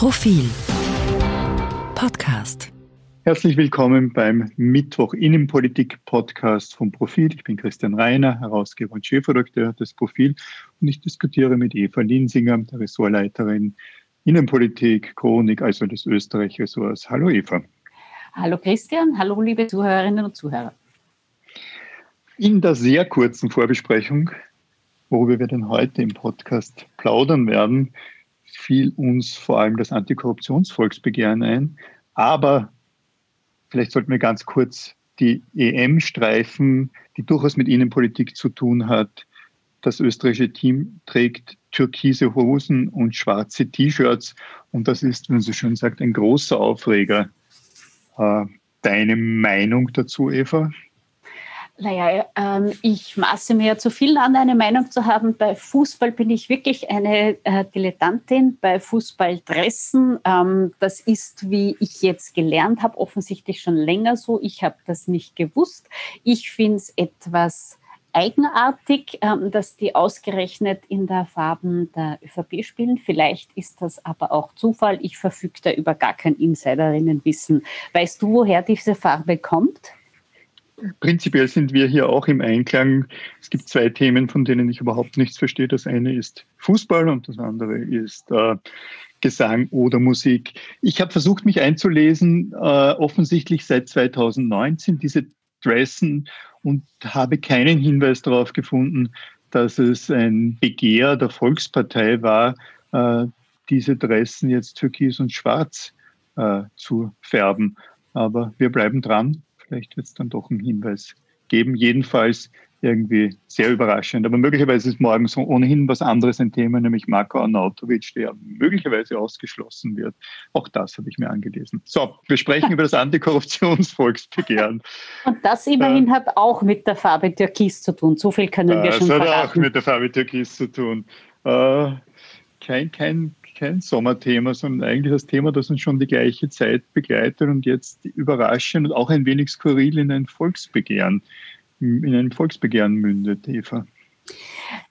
Profil Podcast. Herzlich willkommen beim Mittwoch Innenpolitik Podcast vom Profil. Ich bin Christian Reiner, Herausgeber und Chefredakteur des Profil und ich diskutiere mit Eva Linsinger, der Ressortleiterin Innenpolitik, Chronik, also des Österreich-Ressorts. Hallo Eva. Hallo Christian, hallo liebe Zuhörerinnen und Zuhörer. In der sehr kurzen Vorbesprechung, worüber wir denn heute im Podcast plaudern werden, fiel uns vor allem das Antikorruptionsvolksbegehren ein. Aber vielleicht sollten wir ganz kurz die EM streifen, die durchaus mit Innenpolitik zu tun hat. Das österreichische Team trägt türkise Hosen und schwarze T-Shirts. Und das ist, wenn so schön sagt, ein großer Aufreger. Äh, deine Meinung dazu, Eva? Naja, ähm, ich maße mir zu viel an, eine Meinung zu haben. Bei Fußball bin ich wirklich eine äh, Dilettantin. Bei Fußballdressen, ähm, das ist, wie ich jetzt gelernt habe, offensichtlich schon länger so. Ich habe das nicht gewusst. Ich finde es etwas eigenartig, ähm, dass die ausgerechnet in der Farben der ÖVP spielen. Vielleicht ist das aber auch Zufall. Ich verfüge da über gar kein Insiderinnenwissen. Weißt du, woher diese Farbe kommt? Prinzipiell sind wir hier auch im Einklang. Es gibt zwei Themen, von denen ich überhaupt nichts verstehe. Das eine ist Fußball und das andere ist äh, Gesang oder Musik. Ich habe versucht, mich einzulesen, äh, offensichtlich seit 2019 diese Dressen und habe keinen Hinweis darauf gefunden, dass es ein Begehr der Volkspartei war, äh, diese Dressen jetzt türkis und schwarz äh, zu färben. Aber wir bleiben dran Vielleicht wird es dann doch einen Hinweis geben. Jedenfalls irgendwie sehr überraschend. Aber möglicherweise ist morgen so ohnehin was anderes ein Thema, nämlich Marko Arnautovic, der möglicherweise ausgeschlossen wird. Auch das habe ich mir angelesen. So, wir sprechen über das Antikorruptionsvolksbegehren. Und das immerhin äh, hat auch mit der Farbe Türkis zu tun. So viel können wir schon sagen. Das hat auch mit der Farbe Türkis zu tun. Äh, kein, kein kein Sommerthema, sondern eigentlich das Thema, das uns schon die gleiche Zeit begleitet und jetzt überraschend und auch ein wenig skurril in ein Volksbegehren, in ein Volksbegehren mündet, Eva.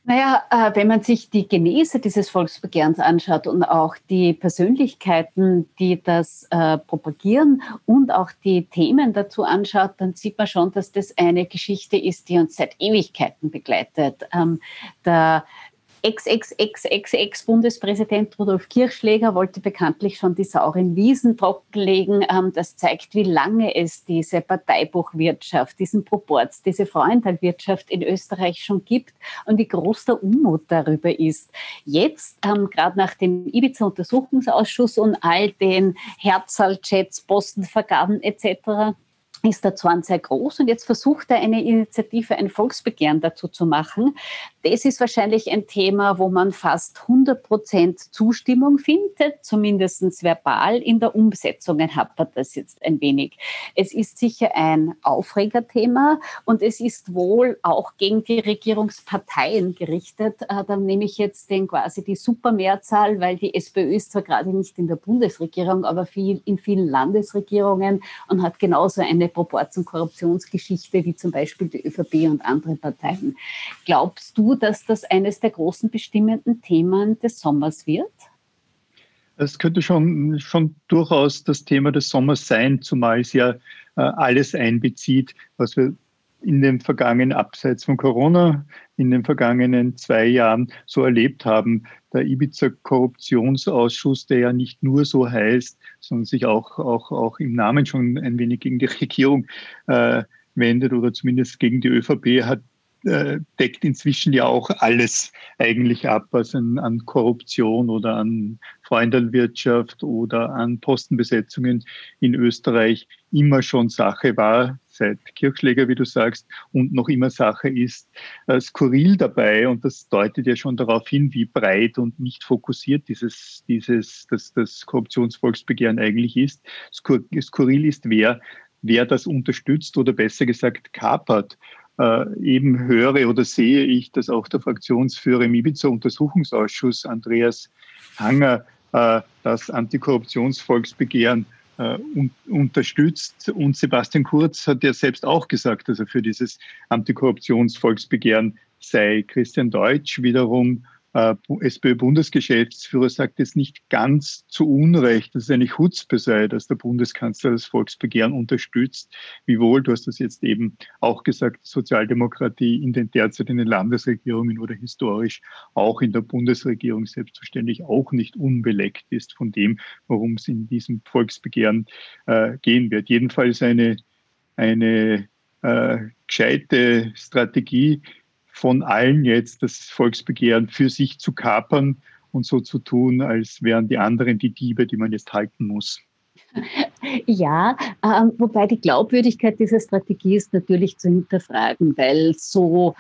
Naja, äh, wenn man sich die Genese dieses Volksbegehrens anschaut und auch die Persönlichkeiten, die das äh, propagieren und auch die Themen dazu anschaut, dann sieht man schon, dass das eine Geschichte ist, die uns seit Ewigkeiten begleitet. Ähm, der Ex-Ex-Ex-Ex-Ex-Bundespräsident Rudolf Kirchschläger wollte bekanntlich schon die sauren Wiesen trockenlegen. Ähm, das zeigt, wie lange es diese Parteibuchwirtschaft, diesen Proporz, diese Frauenteilwirtschaft in Österreich schon gibt und wie groß der Unmut darüber ist. Jetzt, ähm, gerade nach dem Ibiza-Untersuchungsausschuss und all den Herzal-Chats, Postenvergaben etc., ist der Zorn sehr groß und jetzt versucht er eine Initiative, ein Volksbegehren dazu zu machen. Das ist wahrscheinlich ein Thema, wo man fast 100 Prozent Zustimmung findet, zumindest verbal. In der Umsetzung hapert das jetzt ein wenig. Es ist sicher ein Aufregerthema und es ist wohl auch gegen die Regierungsparteien gerichtet. Äh, dann nehme ich jetzt den quasi die Supermehrzahl, weil die SPÖ ist zwar gerade nicht in der Bundesregierung, aber viel, in vielen Landesregierungen und hat genauso eine Proports- und Korruptionsgeschichte wie zum Beispiel die ÖVP und andere Parteien. Glaubst du, dass das eines der großen bestimmenden Themen des Sommers wird? Es könnte schon, schon durchaus das Thema des Sommers sein, zumal es ja äh, alles einbezieht, was wir in den vergangenen, abseits von Corona, in den vergangenen zwei Jahren so erlebt haben. Der Ibiza-Korruptionsausschuss, der ja nicht nur so heißt, sondern sich auch, auch, auch im Namen schon ein wenig gegen die Regierung äh, wendet oder zumindest gegen die ÖVP, hat äh, deckt inzwischen ja auch alles eigentlich ab, was an, an Korruption oder an Freundelwirtschaft oder an Postenbesetzungen in Österreich immer schon Sache war, seit Kirchschläger, wie du sagst, und noch immer Sache ist. Äh, skurril dabei, und das deutet ja schon darauf hin, wie breit und nicht fokussiert dieses, dieses, das, das Korruptionsvolksbegehren eigentlich ist. Skur, skurril ist, wer, wer das unterstützt oder besser gesagt kapert äh, eben höre oder sehe ich, dass auch der Fraktionsführer im Ibiza-Untersuchungsausschuss, Andreas Hanger, äh, das Antikorruptionsvolksbegehren äh, un unterstützt. Und Sebastian Kurz hat ja selbst auch gesagt, dass er für dieses Antikorruptionsvolksbegehren sei. Christian Deutsch wiederum äh, SPÖ-Bundesgeschäftsführer sagt es nicht ganz zu Unrecht, dass es eine Chutzpe sei, dass der Bundeskanzler das Volksbegehren unterstützt. Wiewohl, du hast das jetzt eben auch gesagt, Sozialdemokratie in den derzeit in den Landesregierungen oder historisch auch in der Bundesregierung selbstverständlich auch nicht unbeleckt ist von dem, worum es in diesem Volksbegehren äh, gehen wird. Jedenfalls eine, eine äh, gescheite Strategie, von allen jetzt das Volksbegehren für sich zu kapern und so zu tun, als wären die anderen die Diebe, die man jetzt halten muss. Ja, äh, wobei die Glaubwürdigkeit dieser Strategie ist natürlich zu hinterfragen, weil so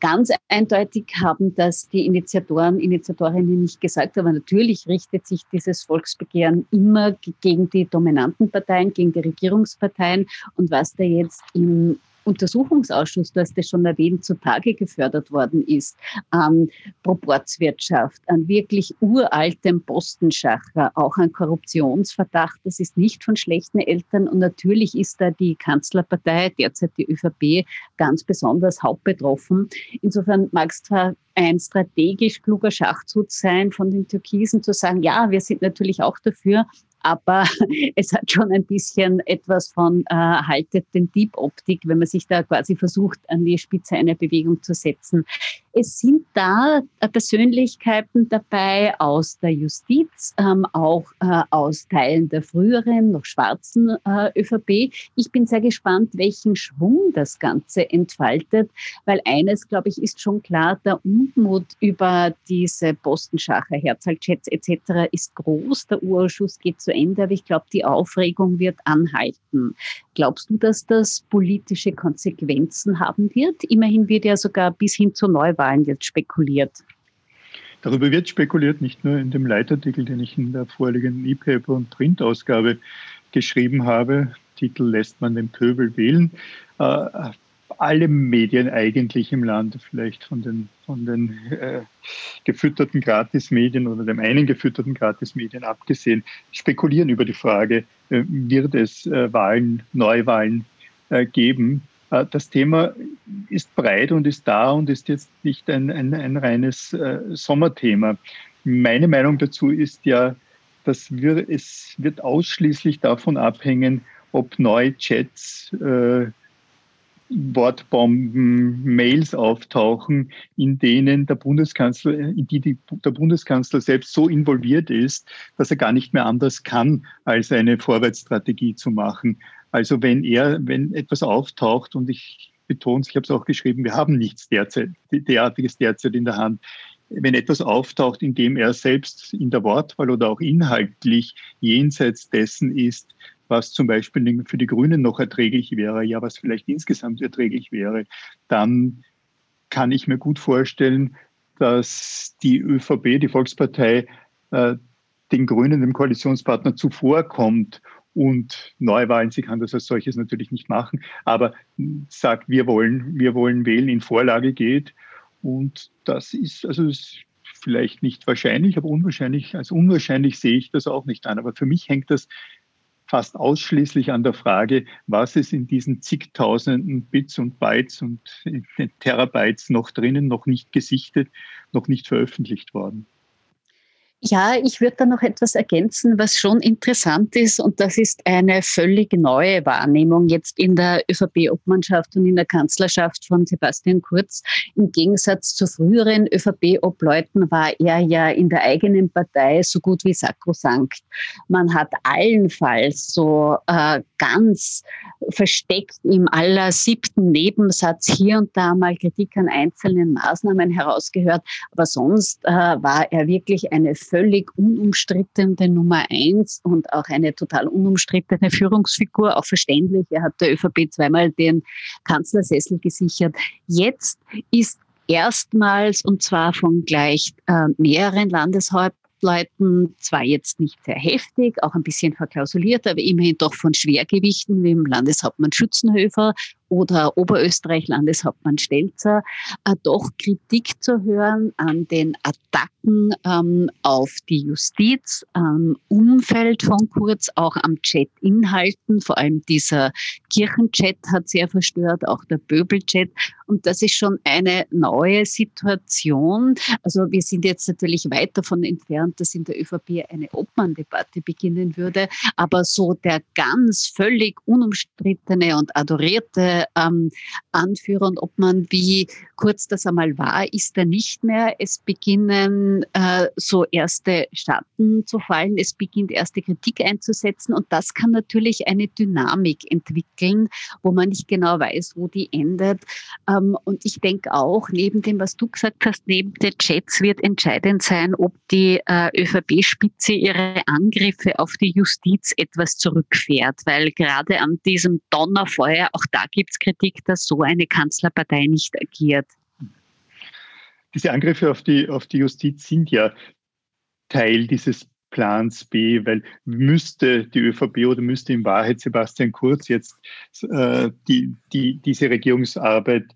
ganz eindeutig haben das die Initiatoren, Initiatorinnen nicht gesagt, aber natürlich richtet sich dieses Volksbegehren immer gegen die dominanten Parteien, gegen die Regierungsparteien und was da jetzt im Untersuchungsausschuss, du hast das schon erwähnt, zutage gefördert worden ist, an Proportswirtschaft, an wirklich uraltem Postenschacher, auch an Korruptionsverdacht. Das ist nicht von schlechten Eltern und natürlich ist da die Kanzlerpartei, derzeit die ÖVP, ganz besonders hauptbetroffen. Insofern mag es zwar ein strategisch kluger Schachzug sein, von den Türkisen zu sagen, ja, wir sind natürlich auch dafür, aber es hat schon ein bisschen etwas von äh, haltet den Dieb-Optik, wenn man sich da quasi versucht, an die Spitze einer Bewegung zu setzen. Es sind da äh, Persönlichkeiten dabei aus der Justiz, ähm, auch äh, aus Teilen der früheren, noch schwarzen äh, ÖVP. Ich bin sehr gespannt, welchen Schwung das Ganze entfaltet, weil eines, glaube ich, ist schon klar, der Unmut über diese Postenschacher, Herzhaltschätz etc. ist groß. Der Urausschuss geht zu Ende, aber ich glaube, die Aufregung wird anhalten. Glaubst du, dass das politische Konsequenzen haben wird? Immerhin wird ja sogar bis hin zur Neuwahlen jetzt spekuliert. Darüber wird spekuliert, nicht nur in dem Leitartikel, den ich in der vorliegenden E-Paper- und Printausgabe geschrieben habe. Titel lässt man den Pöbel wählen. Alle Medien eigentlich im Land, vielleicht von den, von den äh, gefütterten Gratismedien oder dem einen gefütterten Gratismedien abgesehen, spekulieren über die Frage, äh, wird es äh, Wahlen, Neuwahlen äh, geben? Äh, das Thema ist breit und ist da und ist jetzt nicht ein, ein, ein reines äh, Sommerthema. Meine Meinung dazu ist ja, dass wir, es wird ausschließlich davon abhängen, ob neue Chats äh, Wortbomben, Mails auftauchen, in denen der Bundeskanzler, in die, die der Bundeskanzler selbst so involviert ist, dass er gar nicht mehr anders kann, als eine Vorwärtsstrategie zu machen. Also wenn er, wenn etwas auftaucht und ich betone es, ich habe es auch geschrieben, wir haben nichts derzeit, derartiges derzeit in der Hand. Wenn etwas auftaucht, in dem er selbst in der Wortwahl oder auch inhaltlich jenseits dessen ist, was zum Beispiel für die Grünen noch erträglich wäre, ja, was vielleicht insgesamt erträglich wäre, dann kann ich mir gut vorstellen, dass die ÖVP, die Volkspartei, äh, den Grünen, dem Koalitionspartner zuvorkommt und Neuwahlen, sie kann das als solches natürlich nicht machen, aber sagt, wir wollen, wir wollen wählen, in Vorlage geht. Und das ist, also ist vielleicht nicht wahrscheinlich, aber unwahrscheinlich, als unwahrscheinlich sehe ich das auch nicht an. Aber für mich hängt das fast ausschließlich an der Frage, was ist in diesen zigtausenden Bits und Bytes und Terabytes noch drinnen, noch nicht gesichtet, noch nicht veröffentlicht worden. Ja, ich würde da noch etwas ergänzen, was schon interessant ist, und das ist eine völlig neue Wahrnehmung jetzt in der ÖVP-Obmannschaft und in der Kanzlerschaft von Sebastian Kurz. Im Gegensatz zu früheren ÖVP-Obleuten war er ja in der eigenen Partei so gut wie sakrosankt. Man hat allenfalls so äh, ganz versteckt im aller siebten Nebensatz hier und da mal Kritik an einzelnen Maßnahmen herausgehört, aber sonst äh, war er wirklich eine völlig unumstrittene Nummer eins und auch eine total unumstrittene Führungsfigur, auch verständlich. Er hat der ÖVP zweimal den Kanzlersessel gesichert. Jetzt ist erstmals, und zwar von gleich äh, mehreren Landeshauptleuten, zwar jetzt nicht sehr heftig, auch ein bisschen verklausuliert, aber immerhin doch von Schwergewichten wie im Landeshauptmann Schützenhöfer oder Oberösterreich Landeshauptmann Stelzer, äh, doch Kritik zu hören an den Attacken ähm, auf die Justiz, am Umfeld von Kurz, auch am Chat-Inhalten, vor allem dieser Kirchenchat hat sehr verstört, auch der Böbel-Chat. Und das ist schon eine neue Situation. Also wir sind jetzt natürlich weit davon entfernt, dass in der ÖVP eine Obmann-Debatte beginnen würde. Aber so der ganz völlig unumstrittene und adorierte ähm, Anführer und Obmann, wie kurz das einmal war, ist er nicht mehr. Es beginnen äh, so erste Schatten zu fallen. Es beginnt erste Kritik einzusetzen. Und das kann natürlich eine Dynamik entwickeln, wo man nicht genau weiß, wo die endet. Ähm, und ich denke auch, neben dem, was du gesagt hast, neben den Chats wird entscheidend sein, ob die äh, ÖVP-Spitze ihre Angriffe auf die Justiz etwas zurückfährt, weil gerade an diesem Donnerfeuer, auch da gibt es Kritik, dass so eine Kanzlerpartei nicht agiert. Diese Angriffe auf die, auf die Justiz sind ja Teil dieses Plans B, weil müsste die ÖVP oder müsste in Wahrheit Sebastian Kurz jetzt äh, die, die, diese Regierungsarbeit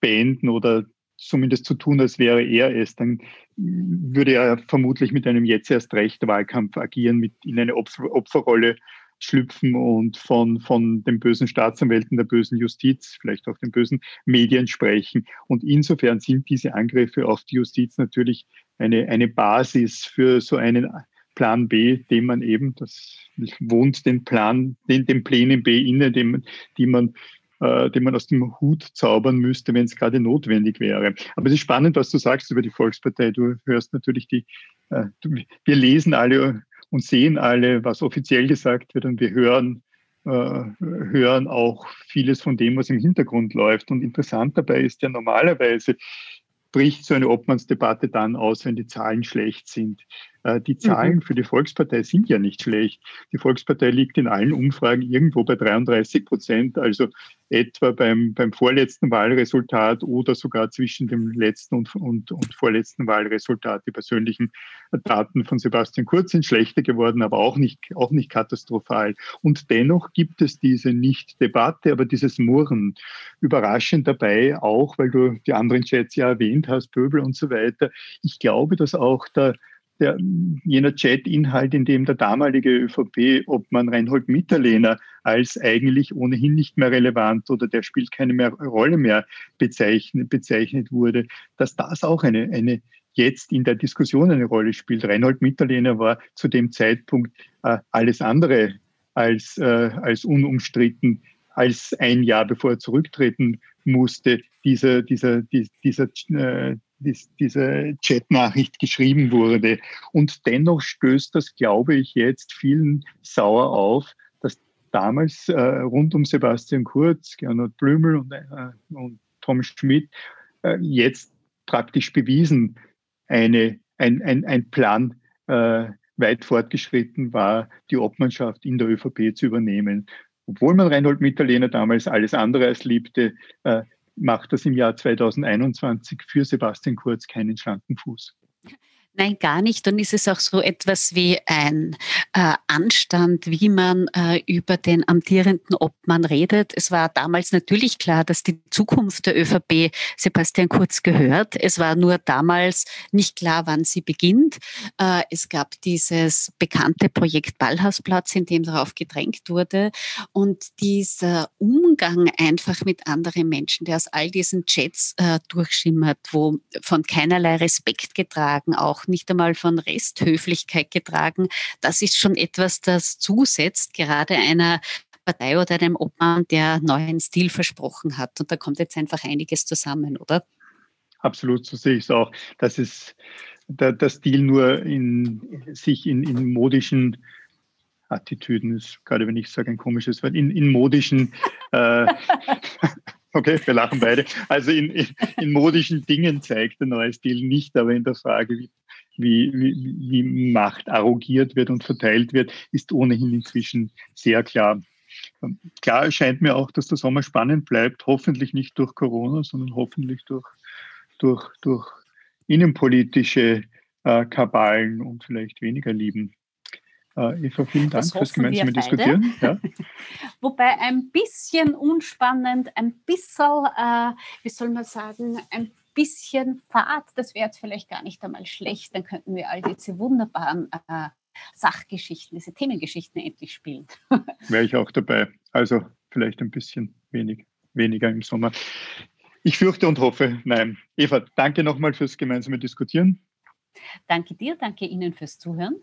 beenden oder zumindest zu tun, als wäre er es, dann würde er vermutlich mit einem jetzt erst recht Wahlkampf agieren, mit in eine Opfer Opferrolle schlüpfen und von, von den bösen Staatsanwälten, der bösen Justiz, vielleicht auch den bösen Medien sprechen. Und insofern sind diese Angriffe auf die Justiz natürlich eine, eine Basis für so einen Plan B, den man eben, das wohnt den Plan, den, den Plänen B inne, den, die man äh, den man aus dem Hut zaubern müsste, wenn es gerade notwendig wäre. Aber es ist spannend, was du sagst über die Volkspartei. Du hörst natürlich die, äh, du, wir lesen alle und sehen alle, was offiziell gesagt wird und wir hören, äh, hören auch vieles von dem, was im Hintergrund läuft. Und interessant dabei ist ja normalerweise, bricht so eine Obmannsdebatte dann aus, wenn die Zahlen schlecht sind. Äh, die Zahlen mhm. für die Volkspartei sind ja nicht schlecht. Die Volkspartei liegt in allen Umfragen irgendwo bei 33 Prozent, also etwa beim, beim vorletzten Wahlresultat oder sogar zwischen dem letzten und, und, und vorletzten Wahlresultat. Die persönlichen Daten von Sebastian Kurz sind schlechter geworden, aber auch nicht, auch nicht katastrophal. Und dennoch gibt es diese Nicht-Debatte, aber dieses Murren. Überraschend dabei auch, weil du die anderen Chats ja erwähnt hast, Pöbel und so weiter. Ich glaube, dass auch der der, jener Chat-Inhalt, in dem der damalige ÖVP-Obmann Reinhold Mitterlehner als eigentlich ohnehin nicht mehr relevant oder der spielt keine mehr Rolle mehr bezeichnet, bezeichnet wurde, dass das auch eine, eine jetzt in der Diskussion eine Rolle spielt. Reinhold Mitterlehner war zu dem Zeitpunkt äh, alles andere als, äh, als unumstritten, als ein Jahr bevor er zurücktreten musste, dieser, dieser, dieser, äh, diese Chatnachricht geschrieben wurde. Und dennoch stößt das, glaube ich, jetzt vielen sauer auf, dass damals äh, rund um Sebastian Kurz, Gernot Blümel und, äh, und Tom Schmidt äh, jetzt praktisch bewiesen eine, ein, ein, ein Plan äh, weit fortgeschritten war, die Obmannschaft in der ÖVP zu übernehmen. Obwohl man Reinhold Mitterlehner damals alles andere als liebte, äh, macht das im Jahr 2021 für Sebastian Kurz keinen schlanken Fuß. Nein, gar nicht. Dann ist es auch so etwas wie ein äh, Anstand, wie man äh, über den amtierenden Obmann redet. Es war damals natürlich klar, dass die Zukunft der ÖVP Sebastian Kurz gehört. Es war nur damals nicht klar, wann sie beginnt. Äh, es gab dieses bekannte Projekt Ballhausplatz, in dem darauf gedrängt wurde. Und dieser Umgang einfach mit anderen Menschen, der aus all diesen Chats äh, durchschimmert, wo von keinerlei Respekt getragen auch auch nicht einmal von Resthöflichkeit getragen. Das ist schon etwas, das zusetzt, gerade einer Partei oder einem Obmann, der neuen Stil versprochen hat. Und da kommt jetzt einfach einiges zusammen, oder? Absolut, so sehe ich es auch. Das ist der, der Stil nur in sich in, in modischen Attitüden ist, gerade wenn ich sage ein komisches Wort, in, in modischen äh, Okay, wir lachen beide. Also in, in, in, modischen Dingen zeigt der neue Stil nicht, aber in der Frage, wie, wie, wie, wie Macht arrogiert wird und verteilt wird, ist ohnehin inzwischen sehr klar. Klar scheint mir auch, dass der Sommer spannend bleibt, hoffentlich nicht durch Corona, sondern hoffentlich durch, durch, durch innenpolitische äh, Kabalen und vielleicht weniger Lieben. Äh, Eva, vielen Dank fürs gemeinsame Diskutieren. Ja. Wobei ein bisschen unspannend, ein bisschen, äh, wie soll man sagen, ein bisschen Fahrt, das wäre jetzt vielleicht gar nicht einmal schlecht. Dann könnten wir all diese wunderbaren äh, Sachgeschichten, diese Themengeschichten endlich spielen. Wäre ich auch dabei. Also vielleicht ein bisschen wenig, weniger im Sommer. Ich fürchte und hoffe, nein. Eva, danke nochmal fürs gemeinsame Diskutieren. Danke dir, danke Ihnen fürs Zuhören.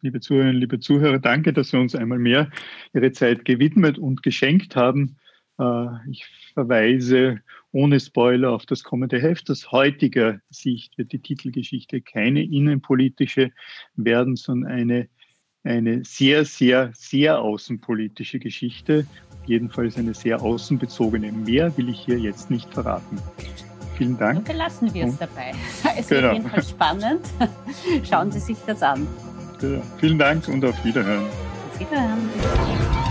Liebe Zuhörerinnen, liebe Zuhörer, danke, dass Sie uns einmal mehr Ihre Zeit gewidmet und geschenkt haben. Äh, ich verweise ohne Spoiler auf das kommende Heft. Aus heutiger Sicht wird die Titelgeschichte keine innenpolitische werden, sondern eine, eine sehr, sehr, sehr außenpolitische Geschichte. Jedenfalls eine sehr außenbezogene. Mehr will ich hier jetzt nicht verraten. Vielen Dank. Und belassen wir es dabei. Es genau. wird jedenfalls spannend. Schauen Sie sich das an. Ja, vielen Dank und auf Wiederhören. Auf Wiederhören.